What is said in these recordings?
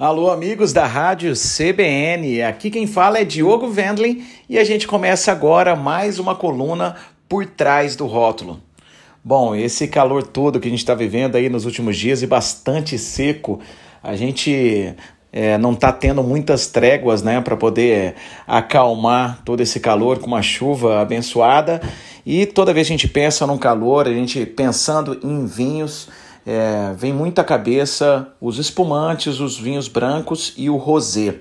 Alô, amigos da Rádio CBN. Aqui quem fala é Diogo Wendlin e a gente começa agora mais uma coluna por trás do rótulo. Bom, esse calor todo que a gente está vivendo aí nos últimos dias e bastante seco, a gente é, não está tendo muitas tréguas né, para poder acalmar todo esse calor com uma chuva abençoada. E toda vez que a gente pensa num calor, a gente pensando em vinhos é, vem muito à cabeça os espumantes, os vinhos brancos e o rosé.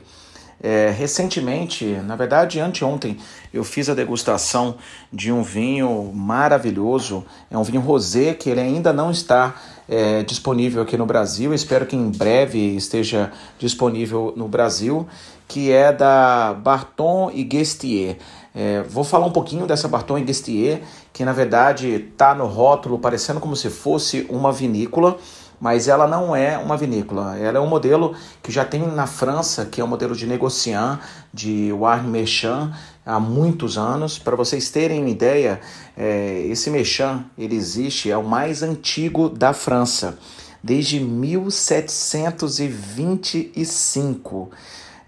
É, recentemente, na verdade anteontem, eu fiz a degustação de um vinho maravilhoso. É um vinho rosé que ele ainda não está é, disponível aqui no Brasil. Espero que em breve esteja disponível no Brasil, que é da Barton e Guestier. É, vou falar um pouquinho dessa Barton Guestier, que na verdade está no rótulo parecendo como se fosse uma vinícola, mas ela não é uma vinícola. Ela é um modelo que já tem na França, que é um modelo de negociant, de wine merchant, há muitos anos. Para vocês terem uma ideia, é, esse merchant ele existe, é o mais antigo da França, desde 1725.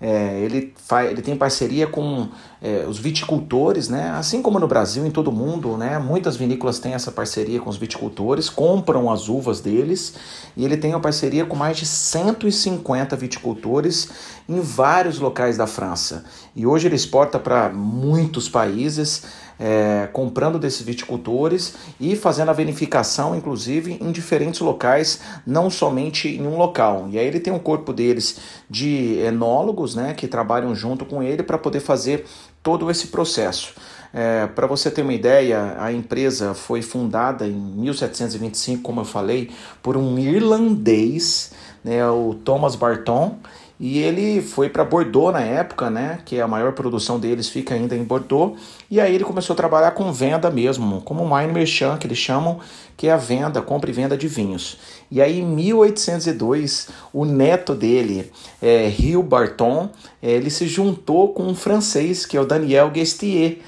É, ele, faz, ele tem parceria com é, os viticultores, né? assim como no Brasil, em todo o mundo, né? muitas vinícolas têm essa parceria com os viticultores, compram as uvas deles e ele tem uma parceria com mais de 150 viticultores em vários locais da França. E hoje ele exporta para muitos países é, comprando desses viticultores e fazendo a verificação, inclusive, em diferentes locais, não somente em um local. E aí ele tem um corpo deles de enólogos, né, que trabalham junto com ele para poder fazer todo esse processo. É, para você ter uma ideia, a empresa foi fundada em 1725, como eu falei, por um irlandês, né, o Thomas Barton, e ele foi para Bordeaux na época, né? Que a maior produção deles fica ainda em Bordeaux. E aí ele começou a trabalhar com venda mesmo, como wine merchant, que eles chamam, que é a venda, compra e venda de vinhos. E aí em 1802, o neto dele, é, Rio Barton, é, ele se juntou com um francês, que é o Daniel Guestier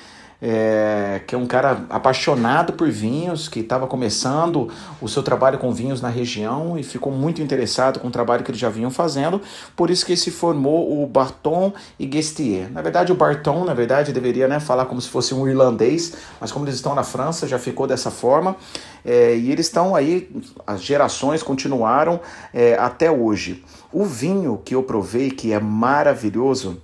é, que é um cara apaixonado por vinhos, que estava começando o seu trabalho com vinhos na região e ficou muito interessado com o trabalho que eles já vinham fazendo, por isso que se formou o Barton e Guestier. Na verdade, o Barton, na verdade, deveria né, falar como se fosse um irlandês, mas como eles estão na França, já ficou dessa forma, é, e eles estão aí, as gerações continuaram é, até hoje. O vinho que eu provei, que é maravilhoso,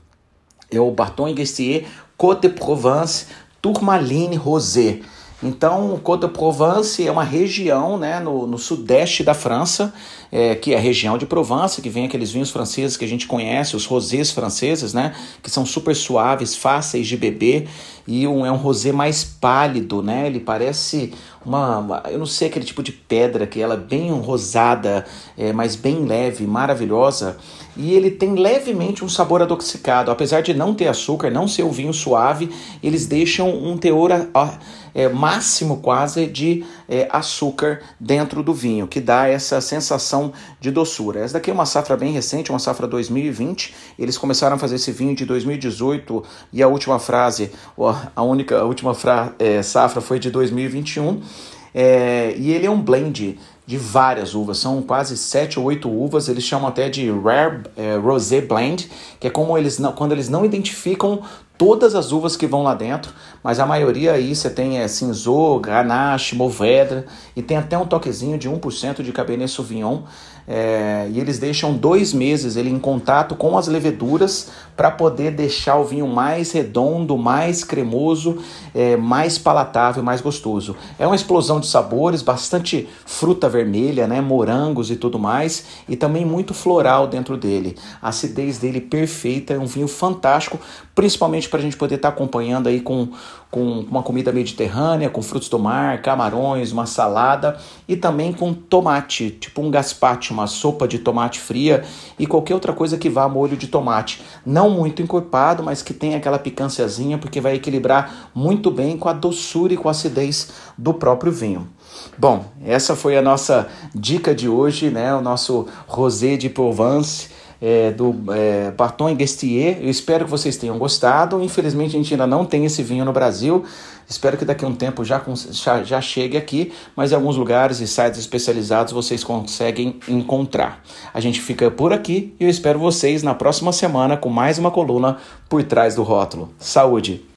é o Barton Guestier Côte de Provence Tourmaline Rosé. Então, Côte de Provence é uma região né, no, no sudeste da França, é, que é a região de Provence, que vem aqueles vinhos franceses que a gente conhece, os rosés franceses, né, que são super suaves, fáceis de beber, e um, é um rosé mais pálido, né, ele parece uma, uma, eu não sei, aquele tipo de pedra que ela é bem rosada, é, mas bem leve, maravilhosa, e ele tem levemente um sabor adocicado, apesar de não ter açúcar, não ser o vinho suave, eles deixam um teor é, máximo quase de é, açúcar dentro do vinho, que dá essa sensação de doçura. Essa daqui é uma safra bem recente, uma safra 2020. Eles começaram a fazer esse vinho de 2018 e a última frase, a única a última fra, é, safra foi de 2021. É, e ele é um blend de várias uvas, são quase sete ou oito uvas, eles chamam até de Rare é, Rosé Blend, que é como eles não, quando eles não identificam todas as uvas que vão lá dentro, mas a maioria aí você tem é, Cinzô, Grenache, Mourvèdre e tem até um toquezinho de 1% de Cabernet Sauvignon. É, e eles deixam dois meses ele em contato com as leveduras para poder deixar o vinho mais redondo, mais cremoso, é, mais palatável, mais gostoso. É uma explosão de sabores, bastante fruta vermelha, né, morangos e tudo mais, e também muito floral dentro dele. A acidez dele perfeita, é um vinho fantástico, principalmente para a gente poder estar tá acompanhando aí com, com uma comida mediterrânea, com frutos do mar, camarões, uma salada e também com tomate, tipo um gazpacho, uma sopa de tomate fria e qualquer outra coisa que vá molho de tomate. Não muito encorpado, mas que tenha aquela picânciazinha, porque vai equilibrar muito bem com a doçura e com a acidez do próprio vinho. Bom, essa foi a nossa dica de hoje, né? O nosso rosé de Provence é, do é, Baton Guestier. Eu espero que vocês tenham gostado. Infelizmente, a gente ainda não tem esse vinho no Brasil. Espero que daqui a um tempo já, já, já chegue aqui, mas em alguns lugares e sites especializados vocês conseguem encontrar. A gente fica por aqui e eu espero vocês na próxima semana com mais uma coluna por trás do rótulo. Saúde!